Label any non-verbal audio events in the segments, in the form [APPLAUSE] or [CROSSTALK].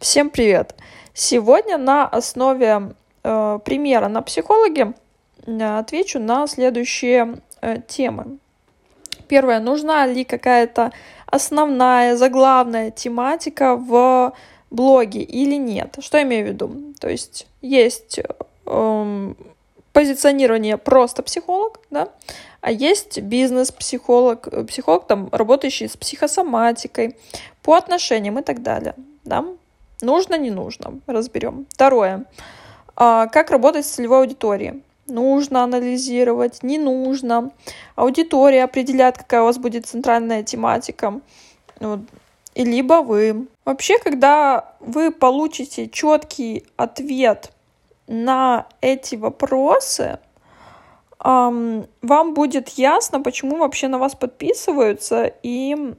Всем привет! Сегодня на основе э, примера на психологе э, отвечу на следующие э, темы. Первое, нужна ли какая-то основная, заглавная тематика в блоге или нет? Что я имею в виду? То есть есть э, позиционирование просто психолог, да, а есть бизнес-психолог, э, психолог, там, работающий с психосоматикой, по отношениям и так далее, да. Нужно, не нужно. Разберем. Второе. А, как работать с целевой аудиторией? Нужно анализировать, не нужно. Аудитория определяет, какая у вас будет центральная тематика. Вот. И либо вы. Вообще, когда вы получите четкий ответ на эти вопросы, вам будет ясно, почему вообще на вас подписываются, и,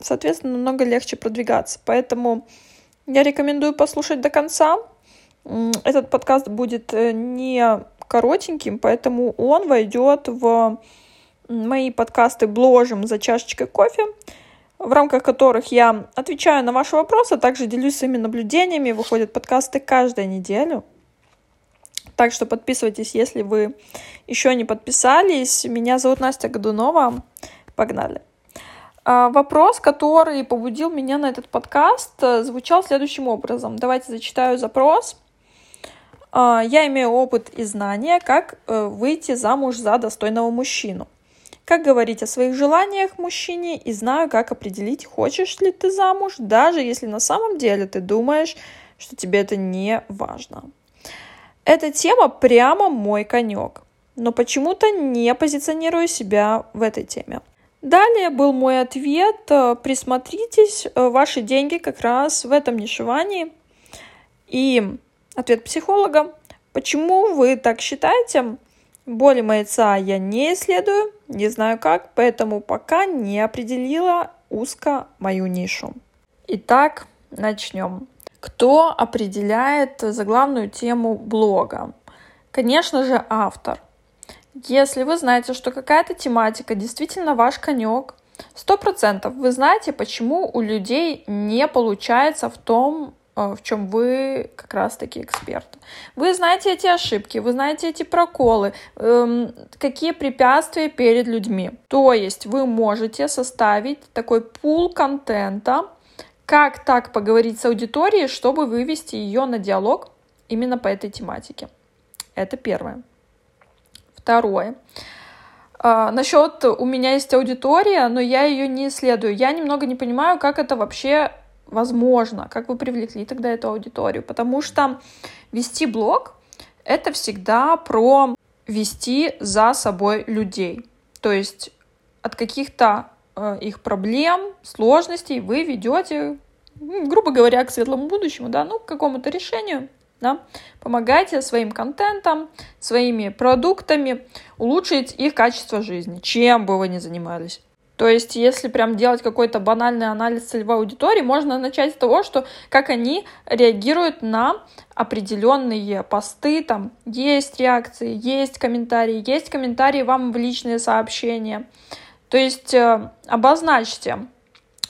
соответственно, намного легче продвигаться. Поэтому я рекомендую послушать до конца. Этот подкаст будет э, не коротеньким, поэтому он войдет в мои подкасты «Бложим за чашечкой кофе», в рамках которых я отвечаю на ваши вопросы, а также делюсь своими наблюдениями. Выходят подкасты каждую неделю. Так что подписывайтесь, если вы еще не подписались. Меня зовут Настя Годунова. Погнали. А, вопрос, который побудил меня на этот подкаст, э, звучал следующим образом. Давайте зачитаю запрос. А, я имею опыт и знания, как э, выйти замуж за достойного мужчину. Как говорить о своих желаниях мужчине и знаю, как определить, хочешь ли ты замуж, даже если на самом деле ты думаешь, что тебе это не важно. Эта тема прямо мой конек, но почему-то не позиционирую себя в этой теме. Далее был мой ответ. Э, присмотритесь, э, ваши деньги как раз в этом нишевании. И ответ психолога. Почему вы так считаете? Боли маяца я не исследую, не знаю как, поэтому пока не определила узко мою нишу. Итак, начнем. Кто определяет заглавную тему блога? Конечно же, автор – если вы знаете, что какая-то тематика действительно ваш конек, сто процентов вы знаете, почему у людей не получается в том, э, в чем вы как раз-таки эксперт. Вы знаете эти ошибки, вы знаете эти проколы, эм, какие препятствия перед людьми. То есть вы можете составить такой пул контента, как так поговорить с аудиторией, чтобы вывести ее на диалог именно по этой тематике. Это первое. Второе. А, насчет у меня есть аудитория, но я ее не исследую. Я немного не понимаю, как это вообще возможно, как вы привлекли тогда эту аудиторию. Потому что вести блог — это всегда про вести за собой людей. То есть от каких-то э, их проблем, сложностей вы ведете, грубо говоря, к светлому будущему, да, ну, к какому-то решению да? Помогайте своим контентом, своими продуктами улучшить их качество жизни, чем бы вы ни занимались. То есть, если прям делать какой-то банальный анализ целевой аудитории, можно начать с того, что как они реагируют на определенные посты, там есть реакции, есть комментарии, есть комментарии вам в личные сообщения. То есть э, обозначьте,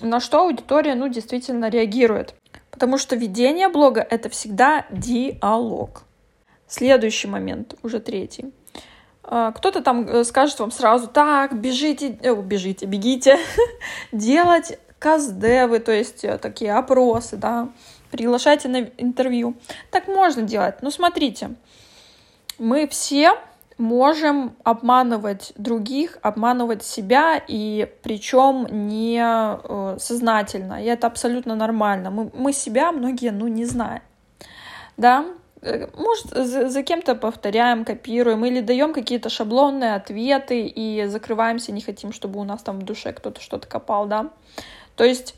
на что аудитория ну, действительно реагирует. Потому что ведение блога — это всегда диалог. Следующий момент, уже третий. А, кто-то там э, скажет вам сразу, так, бежите, э, бежите, бегите, [LAUGHS] делать каздевы, то есть э, такие опросы, да, приглашайте на интервью. Так можно делать. Но смотрите, мы все можем обманывать других, обманывать себя, и причем не э, сознательно. И это абсолютно нормально. Мы, мы себя многие, ну, не знаем. Да, э, может, за, за кем-то повторяем, копируем или даем какие-то шаблонные ответы и закрываемся, не хотим, чтобы у нас там в душе кто-то что-то копал, да. То есть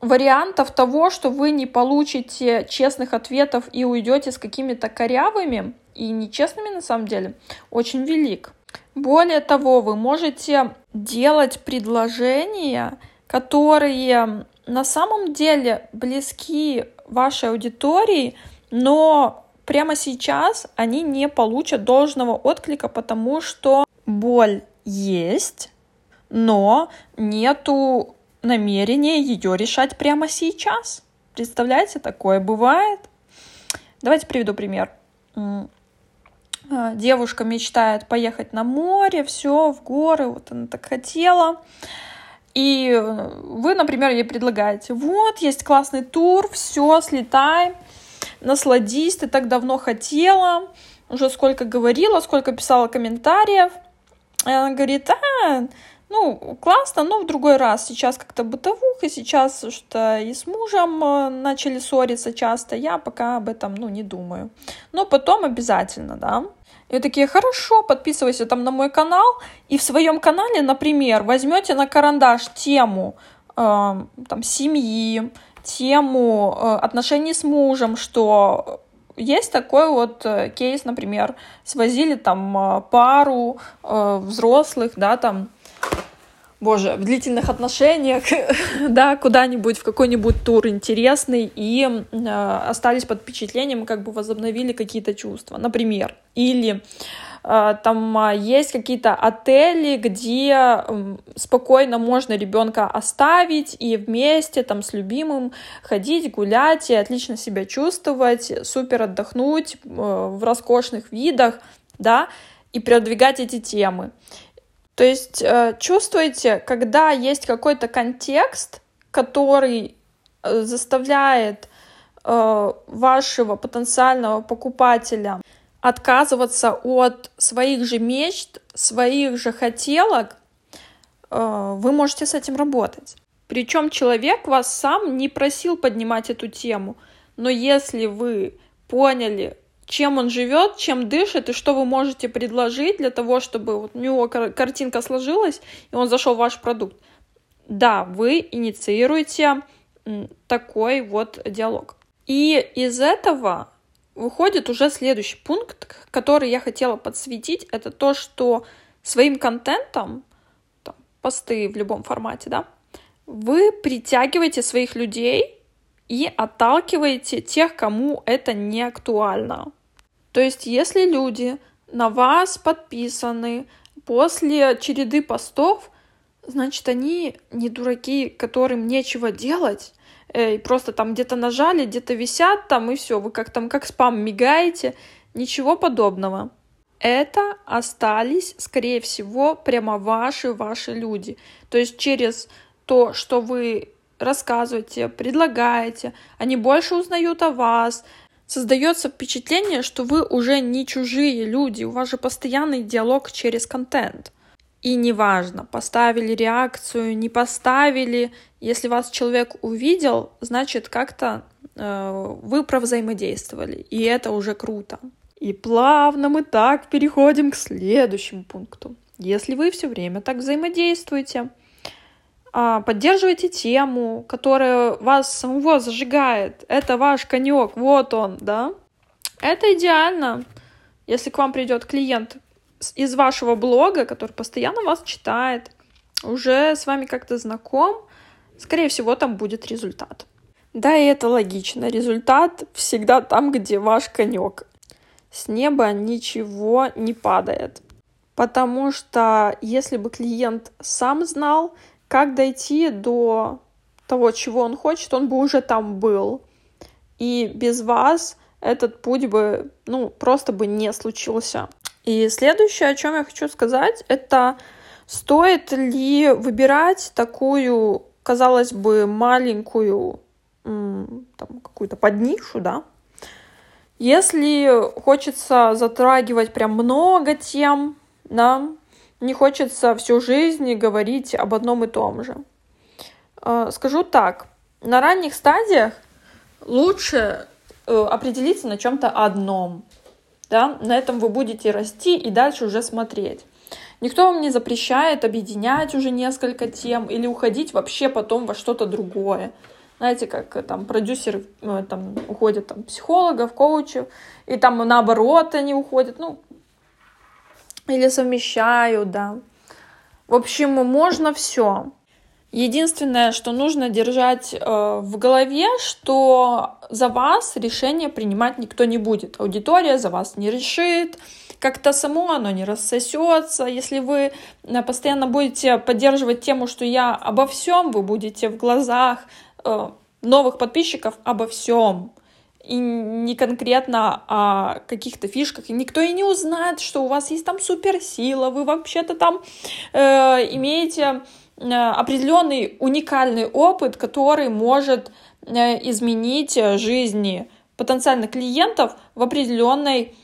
вариантов того, что вы не получите честных ответов и уйдете с какими-то корявыми и нечестными на самом деле, очень велик. Более того, вы можете делать предложения, которые на самом деле близки вашей аудитории, но прямо сейчас они не получат должного отклика, потому что боль есть, но нету намерение ее решать прямо сейчас. Представляете, такое бывает. Давайте приведу пример. А, девушка мечтает поехать на море, все, в горы, вот она так хотела. И вы, например, ей предлагаете, вот, есть классный тур, все, слетай, насладись, ты так давно хотела, уже сколько говорила, сколько писала комментариев. И она говорит, а, ну, классно, но в другой раз. Сейчас как-то бытовуха, сейчас что и с мужем э, начали ссориться часто. Я пока об этом, ну, не думаю. Но потом обязательно, да. Вы такие, хорошо, подписывайся там на мой канал, и в своем канале, например, возьмете на карандаш тему э, там, семьи, тему э, отношений с мужем, что есть такой вот э, кейс, например, свозили там э, пару э, взрослых, да, там, боже, в длительных отношениях, [LAUGHS] да, куда-нибудь, в какой-нибудь тур интересный, и э, остались под впечатлением, как бы возобновили какие-то чувства, например. Или э, там э, есть какие-то отели, где э, спокойно можно ребенка оставить и вместе там с любимым ходить, гулять и отлично себя чувствовать, супер отдохнуть э, в роскошных видах, да, и продвигать эти темы. То есть э, чувствуете, когда есть какой-то контекст, который э, заставляет э, вашего потенциального покупателя отказываться от своих же мечт, своих же хотелок, вы можете с этим работать. Причем человек вас сам не просил поднимать эту тему, но если вы поняли, чем он живет, чем дышит и что вы можете предложить для того, чтобы вот у него картинка сложилась и он зашел в ваш продукт. Да, вы инициируете такой вот диалог. И из этого выходит уже следующий пункт, который я хотела подсветить, это то, что своим контентом, там, посты в любом формате, да, вы притягиваете своих людей и отталкиваете тех, кому это не актуально. То есть, если люди на вас подписаны после череды постов, значит, они не дураки, которым нечего делать, э, и просто там где-то нажали, где-то висят там, и все, вы как там, как спам мигаете, ничего подобного. Это остались, скорее всего, прямо ваши, ваши люди. То есть через то, что вы рассказываете, предлагаете, они больше узнают о вас, создается впечатление, что вы уже не чужие люди, у вас же постоянный диалог через контент. И неважно, поставили реакцию, не поставили, если вас человек увидел, значит как-то э, вы провзаимодействовали, и это уже круто. И плавно мы так переходим к следующему пункту. Если вы все время так взаимодействуете, поддерживайте тему, которая вас самого зажигает. Это ваш конек, вот он, да. Это идеально, если к вам придет клиент из вашего блога, который постоянно вас читает, уже с вами как-то знаком, скорее всего, там будет результат. Да, и это логично. Результат всегда там, где ваш конек. С неба ничего не падает. Потому что если бы клиент сам знал, как дойти до того, чего он хочет, он бы уже там был. И без вас этот путь бы, ну, просто бы не случился. И следующее, о чем я хочу сказать, это стоит ли выбирать такую, казалось бы, маленькую там, какую-то поднишу, да, если хочется затрагивать прям много тем, да, не хочется всю жизнь говорить об одном и том же. Э, скажу так, на ранних стадиях лучше э, определиться на чем-то одном. Да? На этом вы будете расти и дальше уже смотреть. Никто вам не запрещает объединять уже несколько тем или уходить вообще потом во что-то другое. Знаете, как э, там продюсеры там, уходят там, психологов, коучев, и там наоборот они уходят. Ну, или совмещаю, да. В общем, можно все. Единственное, что нужно держать э, в голове, что за вас решение принимать никто не будет. Аудитория за вас не решит, как-то само оно не рассосется. Если вы э, постоянно будете поддерживать тему, что я обо всем, вы будете в глазах э, новых подписчиков обо всем. И не конкретно о каких-то фишках. И никто и не узнает, что у вас есть там суперсила, вы вообще-то там э, имеете э, определенный уникальный опыт, который может э, изменить жизни потенциальных клиентов в определенной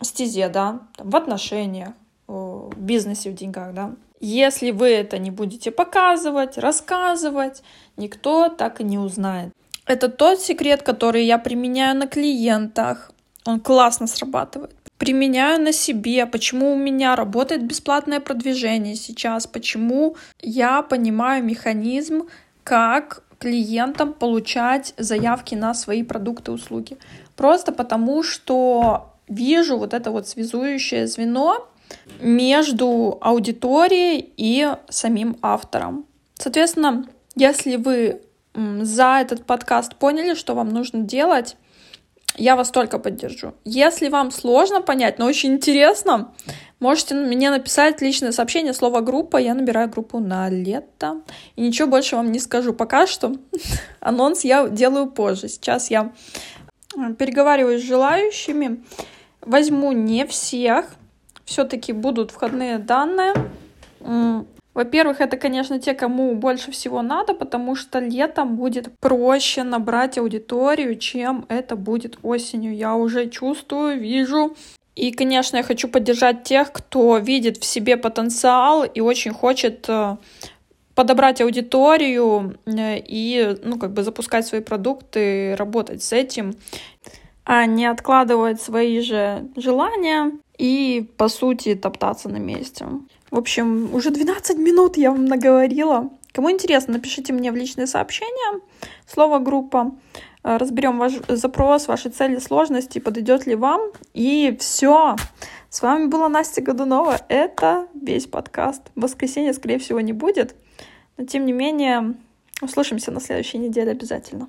стезе, да, там, в отношениях, в бизнесе, в деньгах, да. Если вы это не будете показывать, рассказывать, никто так и не узнает. Это тот секрет, который я применяю на клиентах. Он классно срабатывает. Применяю на себе, почему у меня работает бесплатное продвижение сейчас, почему я понимаю механизм, как клиентам получать заявки на свои продукты и услуги. Просто потому, что вижу вот это вот связующее звено между аудиторией и самим автором. Соответственно, если вы за этот подкаст поняли, что вам нужно делать, я вас только поддержу. Если вам сложно понять, но очень интересно, можете мне написать личное сообщение, слово группа. Я набираю группу на лето. И ничего больше вам не скажу. Пока что [LAUGHS] анонс я делаю позже. Сейчас я переговариваю с желающими. Возьму не всех. Все-таки будут входные данные. Во-первых, это, конечно, те, кому больше всего надо, потому что летом будет проще набрать аудиторию, чем это будет осенью. Я уже чувствую, вижу. И, конечно, я хочу поддержать тех, кто видит в себе потенциал и очень хочет э, подобрать аудиторию э, и, ну, как бы запускать свои продукты, работать с этим, а не откладывать свои же желания и, по сути, топтаться на месте. В общем, уже 12 минут я вам наговорила. Кому интересно, напишите мне в личные сообщения слово «группа». Э, разберем ваш запрос, ваши цели, сложности, подойдет ли вам. И все. С вами была Настя Годунова. Это весь подкаст. Воскресенье, скорее всего, не будет. Но, тем не менее, услышимся на следующей неделе обязательно.